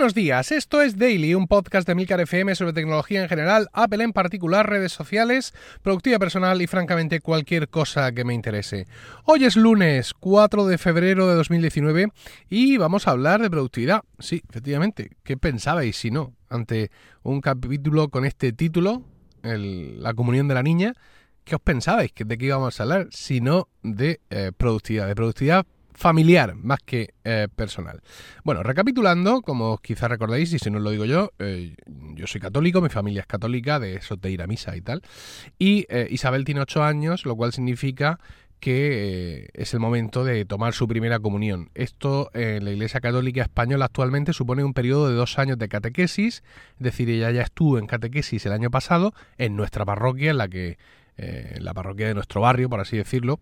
Buenos días, esto es Daily, un podcast de Milcar FM sobre tecnología en general, Apple en particular, redes sociales, productividad personal y francamente cualquier cosa que me interese. Hoy es lunes 4 de febrero de 2019 y vamos a hablar de productividad. Sí, efectivamente, ¿qué pensabais si no? Ante un capítulo con este título, La comunión de la niña, ¿qué os pensabais de qué íbamos a hablar? Si no de eh, productividad, de productividad familiar más que eh, personal. Bueno, recapitulando, como quizás recordáis, y si no lo digo yo, eh, yo soy católico, mi familia es católica, de eso de ir a misa y tal, y eh, Isabel tiene ocho años, lo cual significa que es el momento de tomar su primera comunión. Esto en la Iglesia Católica Española actualmente supone un periodo de dos años de catequesis, es decir, ella ya estuvo en catequesis el año pasado en nuestra parroquia, en la que, la parroquia de nuestro barrio, por así decirlo,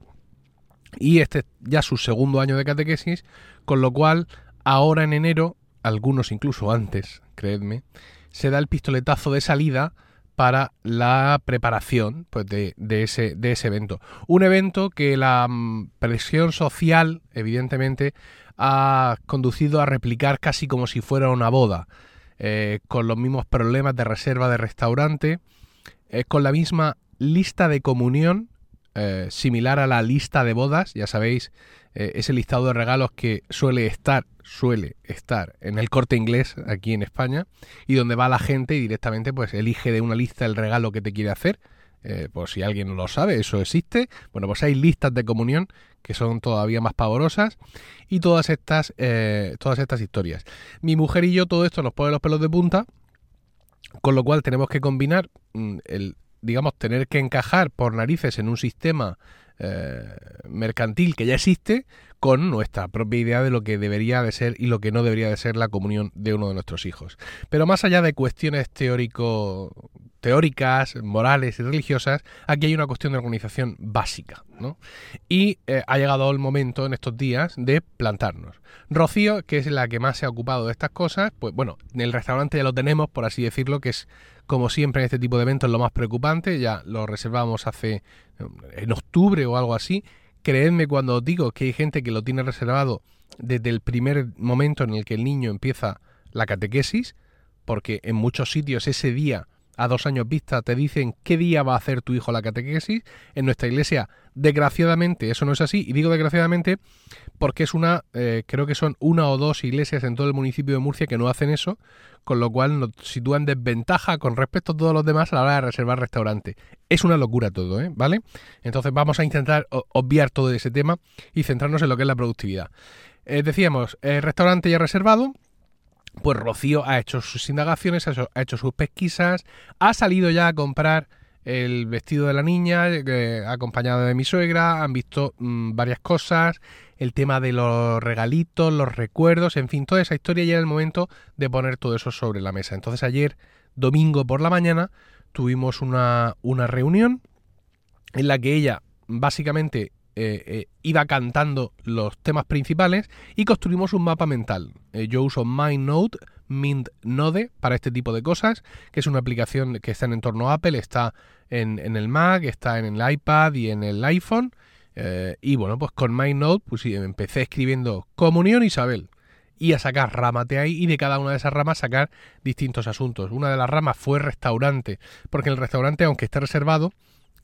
y este ya su segundo año de catequesis, con lo cual ahora en enero, algunos incluso antes, creedme, se da el pistoletazo de salida para la preparación pues, de, ese, de ese evento. Un evento que la mm, presión social, evidentemente, ha conducido a replicar casi como si fuera una boda, eh, con los mismos problemas de reserva de restaurante, eh, con la misma lista de comunión eh, similar a la lista de bodas, ya sabéis, eh, ese listado de regalos que suele estar, suele estar en el corte inglés aquí en España, y donde va la gente y directamente pues elige de una lista el regalo que te quiere hacer. Eh, por si alguien no lo sabe, eso existe. Bueno, pues hay listas de comunión que son todavía más pavorosas y todas estas, todas estas historias. Mi mujer y yo todo esto nos pone los pelos de punta, con lo cual tenemos que combinar mm, el digamos, tener que encajar por narices en un sistema eh, mercantil que ya existe con nuestra propia idea de lo que debería de ser y lo que no debería de ser la comunión de uno de nuestros hijos. Pero más allá de cuestiones teórico, teóricas, morales y religiosas, aquí hay una cuestión de organización básica. ¿no? Y eh, ha llegado el momento en estos días de plantarnos. Rocío, que es la que más se ha ocupado de estas cosas, pues bueno, en el restaurante ya lo tenemos, por así decirlo, que es como siempre en este tipo de eventos lo más preocupante, ya lo reservamos hace en octubre o algo así. Creedme cuando os digo que hay gente que lo tiene reservado desde el primer momento en el que el niño empieza la catequesis, porque en muchos sitios ese día a dos años vista te dicen qué día va a hacer tu hijo la catequesis. En nuestra iglesia, desgraciadamente, eso no es así. Y digo desgraciadamente porque es una, eh, creo que son una o dos iglesias en todo el municipio de Murcia que no hacen eso, con lo cual nos sitúan desventaja con respecto a todos los demás a la hora de reservar restaurante. Es una locura todo, ¿eh? ¿Vale? Entonces vamos a intentar obviar todo ese tema y centrarnos en lo que es la productividad. Eh, decíamos, el restaurante ya reservado, pues Rocío ha hecho sus indagaciones, ha hecho, sus pesquisas, ha salido ya a comprar el vestido de la niña, acompañado de mi suegra, han visto mm, varias cosas, el tema de los regalitos, los recuerdos, en fin, toda esa historia ya era el momento de poner todo eso sobre la mesa. Entonces ayer, domingo por la mañana, tuvimos una, una reunión en la que ella básicamente eh, eh, iba cantando los temas principales y construimos un mapa mental. Eh, yo uso MindNode, MintNode para este tipo de cosas, que es una aplicación que está en entorno Apple, está en, el Mac, está en el iPad y en el iPhone. y bueno, pues con MindNode pues empecé escribiendo Comunión Isabel y a sacar ramas de ahí y de cada una de esas ramas sacar distintos asuntos. Una de las ramas fue restaurante, porque el restaurante, aunque esté reservado,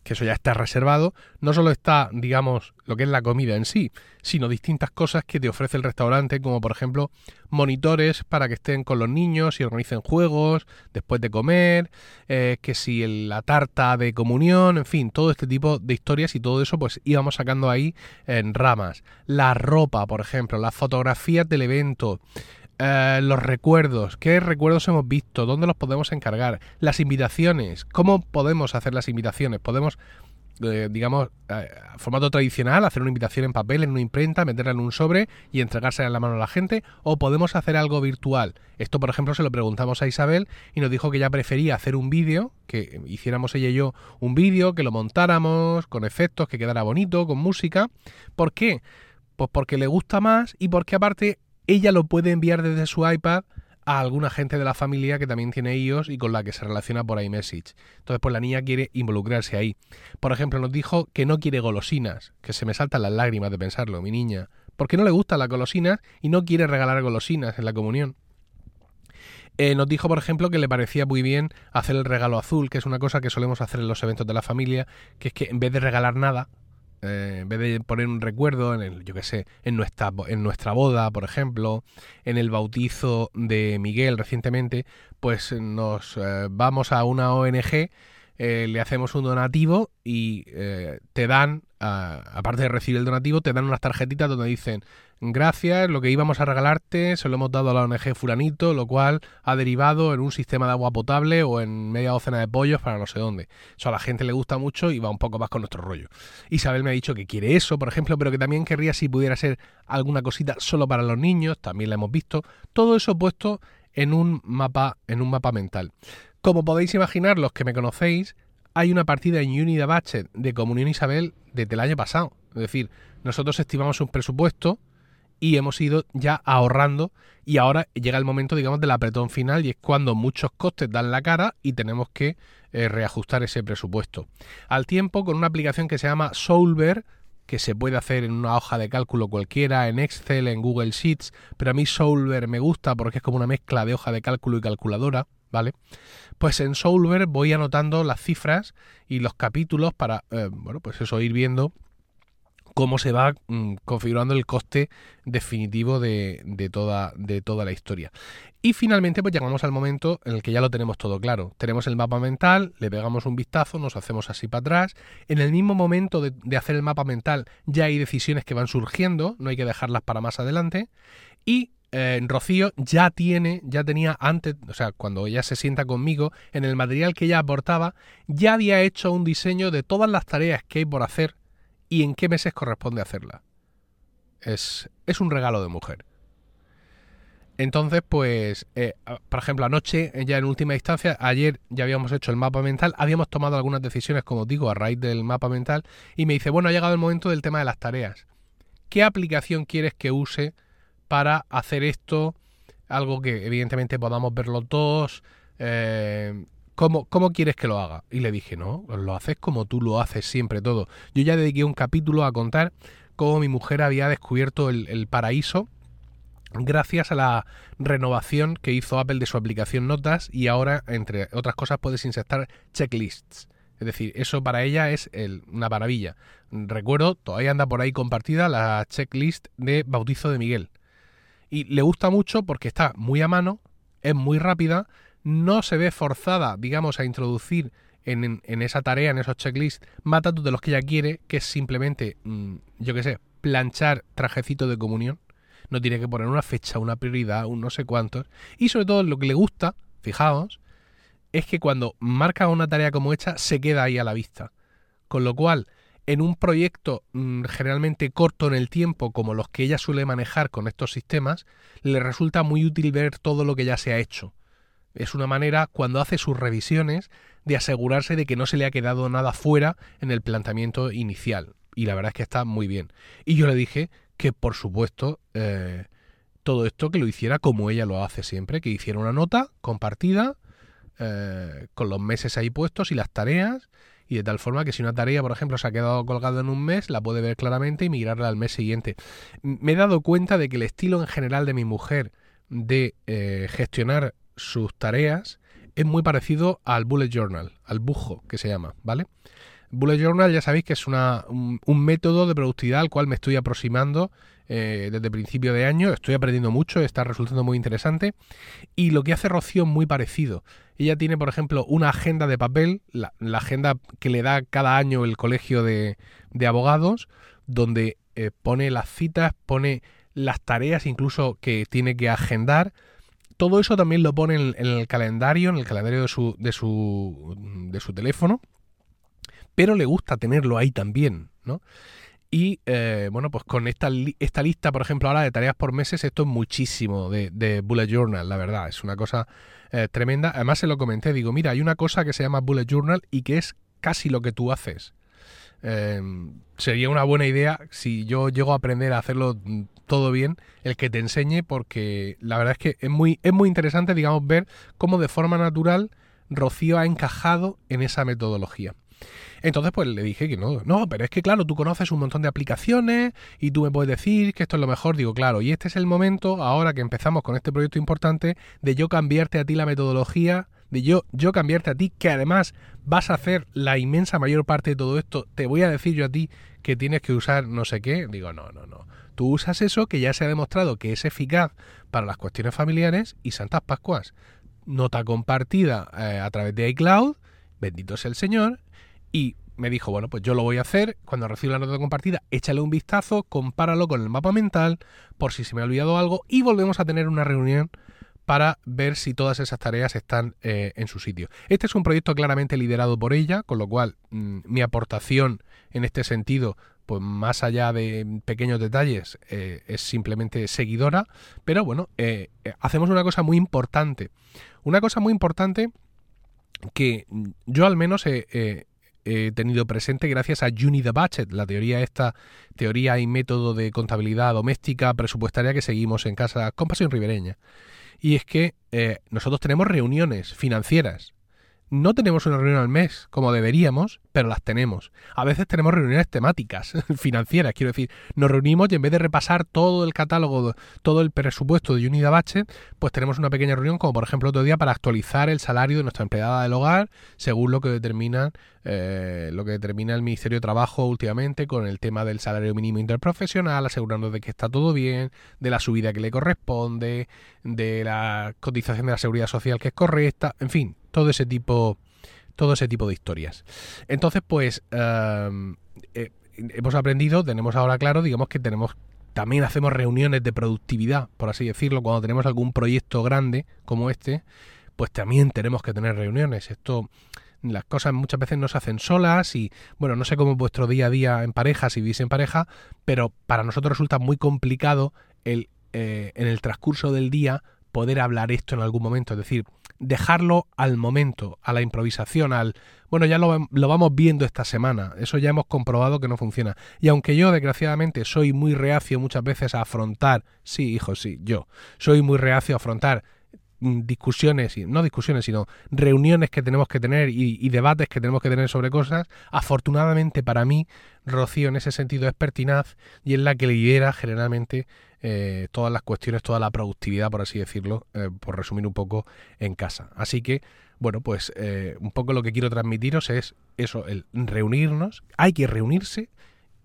que eso ya está reservado, no solo está, digamos, lo que es la comida en sí, sino distintas cosas que te ofrece el restaurante, como por ejemplo monitores para que estén con los niños y organicen juegos después de comer, eh, que si la tarta de comunión, en fin, todo este tipo de historias y todo eso pues íbamos sacando ahí en ramas. La ropa, por ejemplo, las fotografías del evento, eh, los recuerdos, qué recuerdos hemos visto, dónde los podemos encargar, las invitaciones, cómo podemos hacer las invitaciones, podemos, eh, digamos, eh, formato tradicional, hacer una invitación en papel, en una imprenta, meterla en un sobre y entregársela en la mano a la gente, o podemos hacer algo virtual. Esto, por ejemplo, se lo preguntamos a Isabel y nos dijo que ella prefería hacer un vídeo, que hiciéramos ella y yo un vídeo, que lo montáramos con efectos, que quedara bonito, con música. ¿Por qué? Pues porque le gusta más y porque aparte ella lo puede enviar desde su iPad a alguna gente de la familia que también tiene iOS y con la que se relaciona por iMessage. Entonces, pues la niña quiere involucrarse ahí. Por ejemplo, nos dijo que no quiere golosinas, que se me saltan las lágrimas de pensarlo, mi niña, porque no le gustan las golosinas y no quiere regalar golosinas en la comunión. Eh, nos dijo, por ejemplo, que le parecía muy bien hacer el regalo azul, que es una cosa que solemos hacer en los eventos de la familia, que es que en vez de regalar nada, eh, en vez de poner un recuerdo en el, yo qué sé, en nuestra, en nuestra boda, por ejemplo, en el bautizo de Miguel recientemente, pues nos eh, vamos a una ONG, le hacemos un donativo y te dan, aparte de recibir el donativo, te dan unas tarjetitas donde dicen Gracias, lo que íbamos a regalarte se lo hemos dado a la ONG Fulanito, lo cual ha derivado en un sistema de agua potable o en media docena de pollos para no sé dónde. Eso a la gente le gusta mucho y va un poco más con nuestro rollo. Isabel me ha dicho que quiere eso, por ejemplo, pero que también querría si pudiera ser alguna cosita solo para los niños, también la hemos visto. Todo eso puesto en un mapa, en un mapa mental. Como podéis imaginar, los que me conocéis, hay una partida en Unida Batchet de Comunión Isabel desde el año pasado. Es decir, nosotros estimamos un presupuesto y hemos ido ya ahorrando y ahora llega el momento, digamos, del apretón final y es cuando muchos costes dan la cara y tenemos que eh, reajustar ese presupuesto. Al tiempo, con una aplicación que se llama Solver, que se puede hacer en una hoja de cálculo cualquiera, en Excel, en Google Sheets, pero a mí Solver me gusta porque es como una mezcla de hoja de cálculo y calculadora, ¿vale? Pues en Solver voy anotando las cifras y los capítulos para, eh, bueno, pues eso, ir viendo cómo se va mm, configurando el coste definitivo de, toda, toda la historia. Y finalmente pues llegamos al momento en el que ya lo tenemos todo claro. Tenemos el mapa mental, le pegamos un vistazo, nos hacemos así para atrás. En el mismo momento de, hacer el mapa mental ya hay decisiones que van surgiendo, no hay que dejarlas para más adelante. Y eh, Rocío ya tiene, ya tenía antes, o sea, cuando ella se sienta conmigo, en el material que ella aportaba, ya había hecho un diseño de todas las tareas que hay por hacer y en qué meses corresponde hacerla. Es, es un regalo de mujer. Entonces, pues, eh, por ejemplo, anoche, ya en última instancia, ayer ya habíamos hecho el mapa mental, habíamos tomado algunas decisiones, como digo, a raíz del mapa mental, y me dice, bueno, ha llegado el momento del tema de las tareas. ¿Qué aplicación quieres que use para hacer esto? Algo que evidentemente podamos verlo todos, eh, ¿Cómo, quieres que lo haga? Y le dije, no, lo haces como tú lo haces siempre todo. Yo ya dediqué un capítulo a contar cómo mi mujer había descubierto el, paraíso gracias a la renovación que hizo Apple de su aplicación Notas y ahora, entre otras cosas, puedes insertar checklists. Es decir, eso para ella es una maravilla. Recuerdo, todavía anda por ahí compartida la checklist de bautizo de Miguel. Y le gusta mucho porque está muy a mano, es muy rápida no se ve forzada, digamos, a introducir en, esa tarea, en esos checklists, matatos de los que ella quiere, que es simplemente, mm, yo qué sé, planchar trajecito de comunión. No tiene que poner una fecha, una prioridad, un no sé cuántos. Y sobre todo lo que le gusta, fijaos, es que cuando marca una tarea como esta, se queda ahí a la vista. Con lo cual, en un proyecto mm, generalmente corto en el tiempo, como los que ella suele manejar con estos sistemas, le resulta muy útil ver todo lo que ya se ha hecho es una manera, cuando hace sus revisiones, de asegurarse de que no se le ha quedado nada fuera en el planteamiento inicial. Y la verdad es que está muy bien. Y yo le dije que, por supuesto, eh, todo esto que lo hiciera como ella lo hace siempre, que hiciera una nota compartida, eh, con los meses ahí puestos y las tareas, y de tal forma que si una tarea, por ejemplo, se ha quedado colgada en un mes, la puede ver claramente y migrarla al mes siguiente. Me he dado cuenta de que el estilo en general de mi mujer de eh, gestionar sus tareas es muy parecido al bullet journal, al bujo que se llama, ¿vale? Bullet Journal ya sabéis que es una, un, método de productividad al cual me estoy aproximando eh, desde principio de año. Estoy aprendiendo mucho, está resultando muy interesante. Y lo que hace Rocío es muy parecido. Ella tiene, por ejemplo, una agenda de papel, la, agenda que le da cada año el colegio de, abogados, donde eh, pone las citas, pone las tareas incluso que tiene que agendar todo eso también lo pone en, el calendario, en el calendario de su, de su, de su teléfono, pero le gusta tenerlo ahí también, ¿no? Y eh, bueno, pues con esta, esta lista, por ejemplo, ahora de tareas por meses, esto es muchísimo de, Bullet Journal, la verdad, es una cosa eh, tremenda. Además se lo comenté, digo, mira, hay una cosa que se llama Bullet Journal y que es casi lo que tú haces. Em, sería una buena idea si yo llego a aprender a hacerlo todo bien, el que te enseñe, porque la verdad es que es muy, es muy interesante, digamos, ver cómo de forma natural Rocío ha encajado en esa metodología. Entonces, pues le dije que no, no, pero es que claro, tú conoces un montón de aplicaciones y tú me puedes decir que esto es lo mejor. Digo, claro, y este es el momento, ahora que empezamos con este proyecto importante, de yo cambiarte a ti la metodología, de yo, yo cambiarte a ti, que además vas a hacer la inmensa mayor parte de todo esto, te voy a decir yo a ti que tienes que usar no sé qué. Digo, no, no, no. Tú usas eso que ya se ha demostrado que es eficaz para las cuestiones familiares y Santas Pascuas. Nota compartida eh, a través de iCloud, bendito sea el Señor, y me dijo, bueno, pues yo lo voy a hacer, cuando reciba la nota compartida, échale un vistazo, compáralo con el mapa mental, por si se me ha olvidado algo, y volvemos a tener una reunión para ver si todas esas tareas están eh, en su sitio. Este es un proyecto claramente liderado por ella, con lo cual mm, mi aportación en este sentido, pues más allá de pequeños detalles, eh, es simplemente seguidora, pero bueno, eh, hacemos una cosa muy importante. Una cosa muy importante que yo al menos he he tenido presente gracias a Juni the Budget, la teoría esta, teoría y método de contabilidad doméstica presupuestaria que seguimos en casa con Pasión Ribereña. Y es que eh, nosotros tenemos reuniones financieras no tenemos una reunión al mes como deberíamos, pero las tenemos. A veces tenemos reuniones temáticas, financieras, quiero decir, nos reunimos y en vez de repasar todo el catálogo, todo el presupuesto de Unida Bache, pues tenemos una pequeña reunión, como por ejemplo otro día, para actualizar el salario de nuestra empleada del hogar, según lo que determina, eh, lo que determina el Ministerio de Trabajo últimamente con el tema del salario mínimo interprofesional, asegurando de que está todo bien, de la subida que le corresponde, de la cotización de la seguridad social que es correcta, en fin, todo ese tipo, todo ese tipo de historias. Entonces, pues eh, hemos aprendido, tenemos ahora claro, digamos que tenemos también hacemos reuniones de productividad, por así decirlo, cuando tenemos algún proyecto grande como este, pues también tenemos que tener reuniones. Esto las cosas muchas veces no se hacen solas y bueno, no sé cómo es vuestro día a día en pareja, si vivís en pareja, pero para nosotros resulta muy complicado el eh, en el transcurso del día poder hablar esto en algún momento, es decir, dejarlo al momento, a la improvisación, al, bueno, ya lo, lo, vamos viendo esta semana, eso ya hemos comprobado que no funciona. Y aunque yo, desgraciadamente, soy muy reacio muchas veces a afrontar, sí, hijo, sí, yo, soy muy reacio a afrontar discusiones, no discusiones, sino reuniones que tenemos que tener y, y, debates que tenemos que tener sobre cosas, afortunadamente para mí, Rocío en ese sentido es pertinaz y es la que lidera generalmente eh, todas las cuestiones, toda la productividad, por así decirlo, eh, por resumir un poco, en casa. Así que, bueno, pues eh, un poco lo que quiero transmitiros es eso, el reunirnos. Hay que reunirse.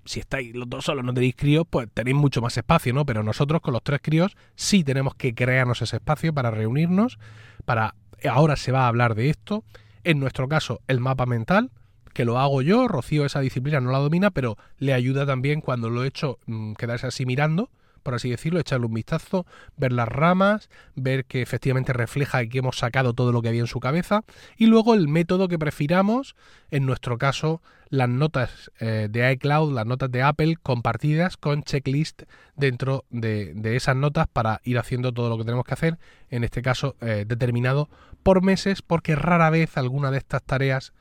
Si estáis los dos solos, no tenéis críos, pues tenéis mucho más espacio, ¿no? Pero nosotros con los tres críos sí tenemos que crearnos ese espacio para reunirnos, para... Ahora se va a hablar de esto. En nuestro caso, el mapa mental, que lo hago yo, Rocío esa disciplina no la domina, pero le ayuda también cuando lo he hecho mm, quedarse así mirando por así decirlo, echarle un vistazo, ver las ramas, ver que efectivamente refleja que hemos sacado todo lo que había en su cabeza y luego el método que prefiramos, en nuestro caso las notas eh, de iCloud, las notas de Apple compartidas con checklist dentro de, esas notas para ir haciendo todo lo que tenemos que hacer, en este caso eh, determinado por meses porque rara vez alguna de estas tareas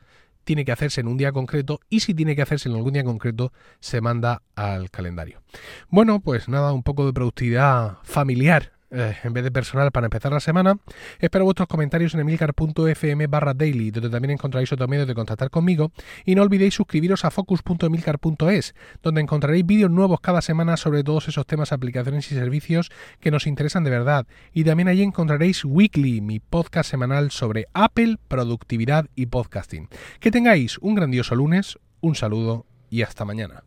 tiene que hacerse en un día concreto y si tiene que hacerse en algún día concreto se manda al calendario. Bueno, pues nada, un poco de productividad familiar eh, en vez de personal para empezar la semana. Espero vuestros comentarios en emilcar.fm barra daily, donde también encontraréis otro medio de contactar conmigo. Y no olvidéis suscribiros a focus.emilcar.es, donde encontraréis vídeos nuevos cada semana sobre todos esos temas, aplicaciones y servicios que nos interesan de verdad. Y también allí encontraréis Weekly, mi podcast semanal sobre Apple, productividad y podcasting. Que tengáis un grandioso lunes, un saludo y hasta mañana.